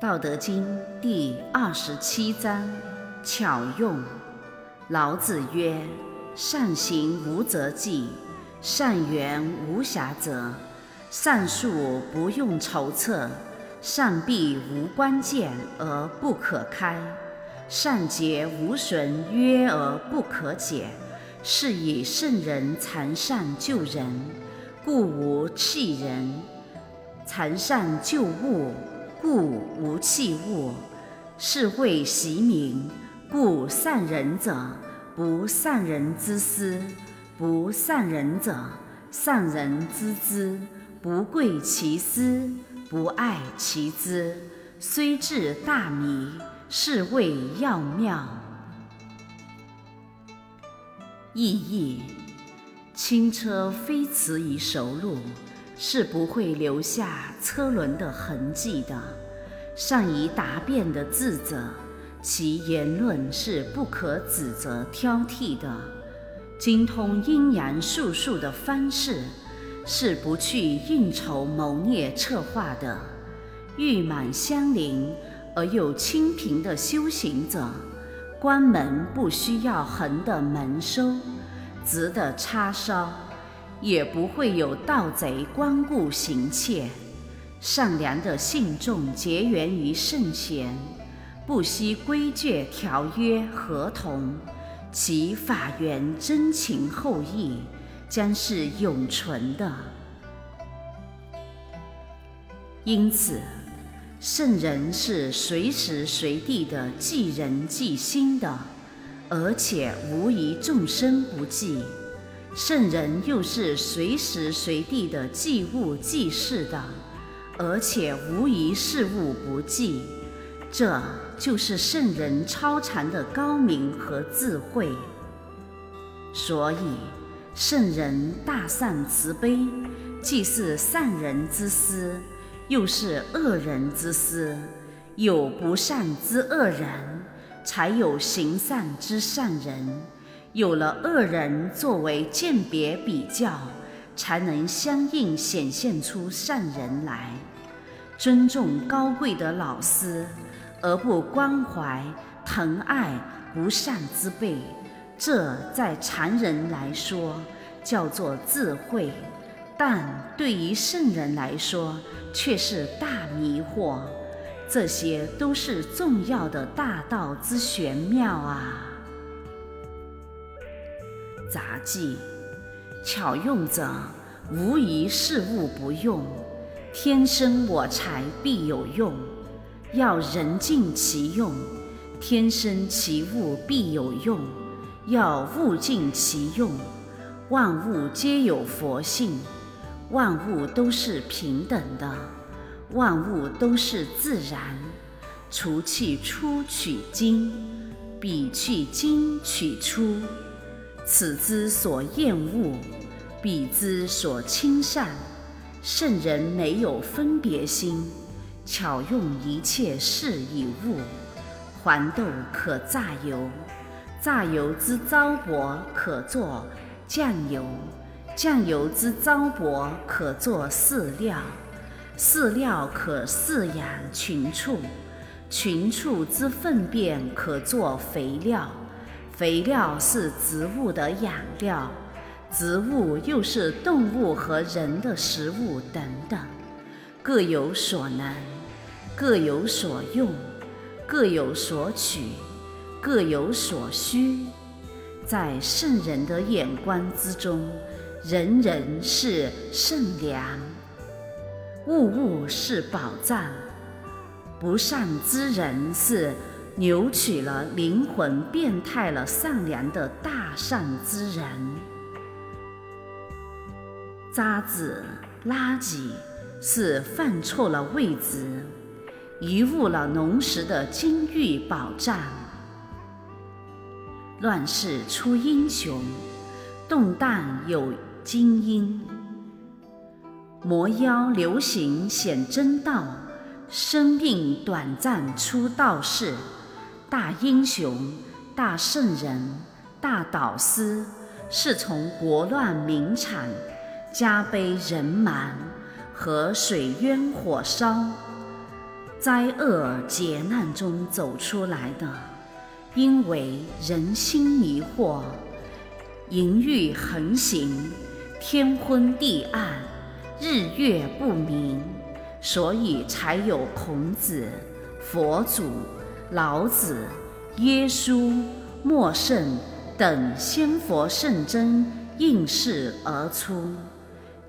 道德经第二十七章：巧用。老子曰：“善行无辙迹，善言无瑕谪，善术不用筹策，善闭无关键而不可开，善结无绳约而不可解。是以圣人残善救人，故无弃人；残善救物。”故无弃物，是谓习名。故善人者，不善人之师；不善人者，善人之资。不贵其师，不爱其资，虽智大迷，是谓要妙。意义：轻车飞驰于熟路。是不会留下车轮的痕迹的。善于答辩的智者，其言论是不可指责挑剔的。精通阴阳术数的方式，是不去应酬谋略策划的。玉满相邻而又清贫的修行者，关门不需要横的门收，直的插烧。也不会有盗贼光顾行窃，善良的信众结缘于圣贤，不惜规矩条约合同，其法缘真情厚谊将是永存的。因此，圣人是随时随地的济人济心的，而且无疑众生不济。圣人又是随时随地的记物记事的，而且无疑事物不记，这就是圣人超常的高明和智慧。所以，圣人大善慈悲，既是善人之师，又是恶人之师。有不善之恶人，才有行善之善人。有了恶人作为鉴别比较，才能相应显现出善人来。尊重高贵的老师，而不关怀疼爱不善之辈，这在常人来说叫做智慧，但对于圣人来说却是大迷惑。这些都是重要的大道之玄妙啊！杂技，巧用者无疑事物不用。天生我材必有用，要人尽其用。天生其物必有用，要物尽其用。万物皆有佛性，万物都是平等的，万物都是自然。除去出取精，彼去精取出。此之所厌恶，彼之所亲善。圣人没有分别心，巧用一切事以物。黄豆可榨油，榨油之糟粕可作酱油，酱油之糟粕可作饲料，饲料可饲养群畜，群畜之粪便可作肥料。肥料是植物的养料，植物又是动物和人的食物等等，各有所能，各有所用，各有所取，各有所需。在圣人的眼光之中，人人是圣良，物物是宝藏。不善之人是。扭曲了灵魂，变态了善良的大善之人。渣子、垃圾是犯错了位置，贻误了农时的金玉宝藏。乱世出英雄，动荡有精英。魔妖流行显真道，生命短暂出道士。大英雄、大圣人、大导师，是从国乱民惨、家悲人满和水淹火烧，灾厄劫难中走出来的，因为人心迷惑，淫欲横行，天昏地暗，日月不明，所以才有孔子、佛祖、老子、耶稣、莫圣等仙佛圣真应世而出。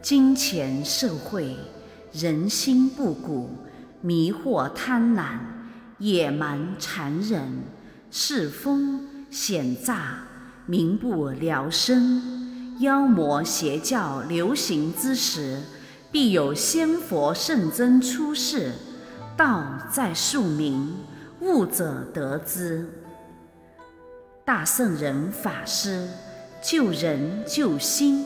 金钱社会，人心不古。迷惑贪婪、野蛮残忍、世风险诈、民不聊生、妖魔邪教流行之时，必有仙佛圣僧出世。道在庶民，悟者得之。大圣人法师救人救心，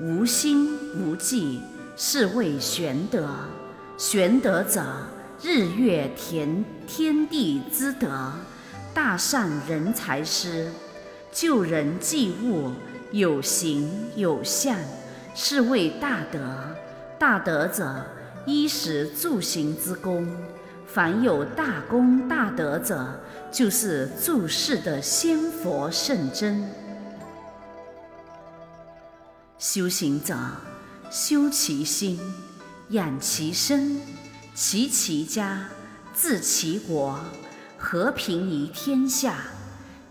无心无计，是谓玄德。玄德者，日月田天地之德，大善人才师，救人济物，有形有相，是谓大德。大德者，衣食住行之功。凡有大功大德者，就是住世的仙佛圣真。修行者，修其心。养其身，齐其家，治其国，和平于天下。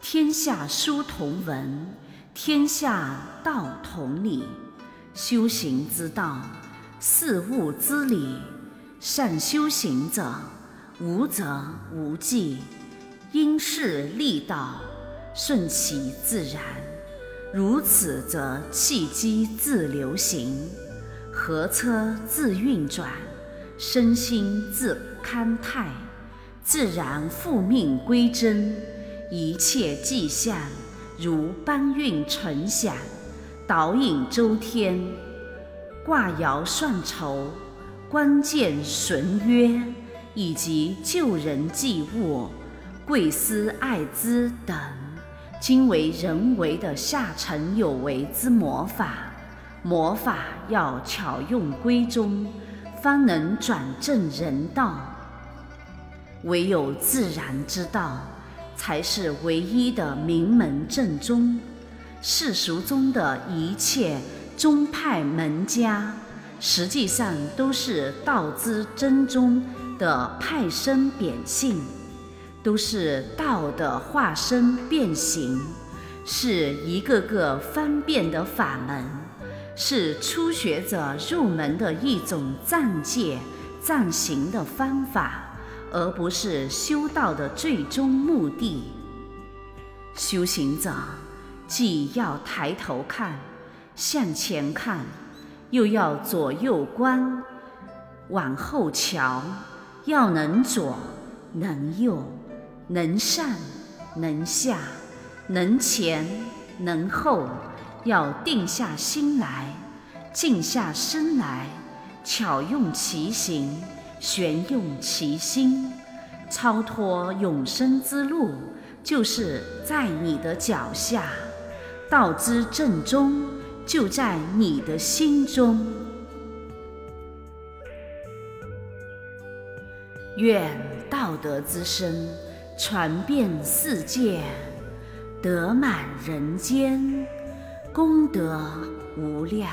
天下书同文，天下道同理。修行之道，事物之理。善修行者，无则无忌，因势利导，顺其自然。如此，则气机自流行。河车自运转，身心自康泰，自然复命归真，一切迹象如搬运成响，导引周天，卦爻算筹，关键损约，以及救人济物、贵思爱资等，今为人为的下沉有为之魔法。魔法要巧用归宗，方能转正人道。唯有自然之道，才是唯一的名门正宗。世俗中的一切宗派门家，实际上都是道之真宗的派生变性，都是道的化身变形，是一个个方便的法门。是初学者入门的一种暂戒、暂行的方法，而不是修道的最终目的。修行者既要抬头看、向前看，又要左右观、往后瞧，要能左、能右、能上、能下、能前、能后。要定下心来，静下身来，巧用其形，玄用其心，超脱永生之路，就是在你的脚下；道之正宗，就在你的心中。愿道德之声传遍世界，得满人间。功德无量。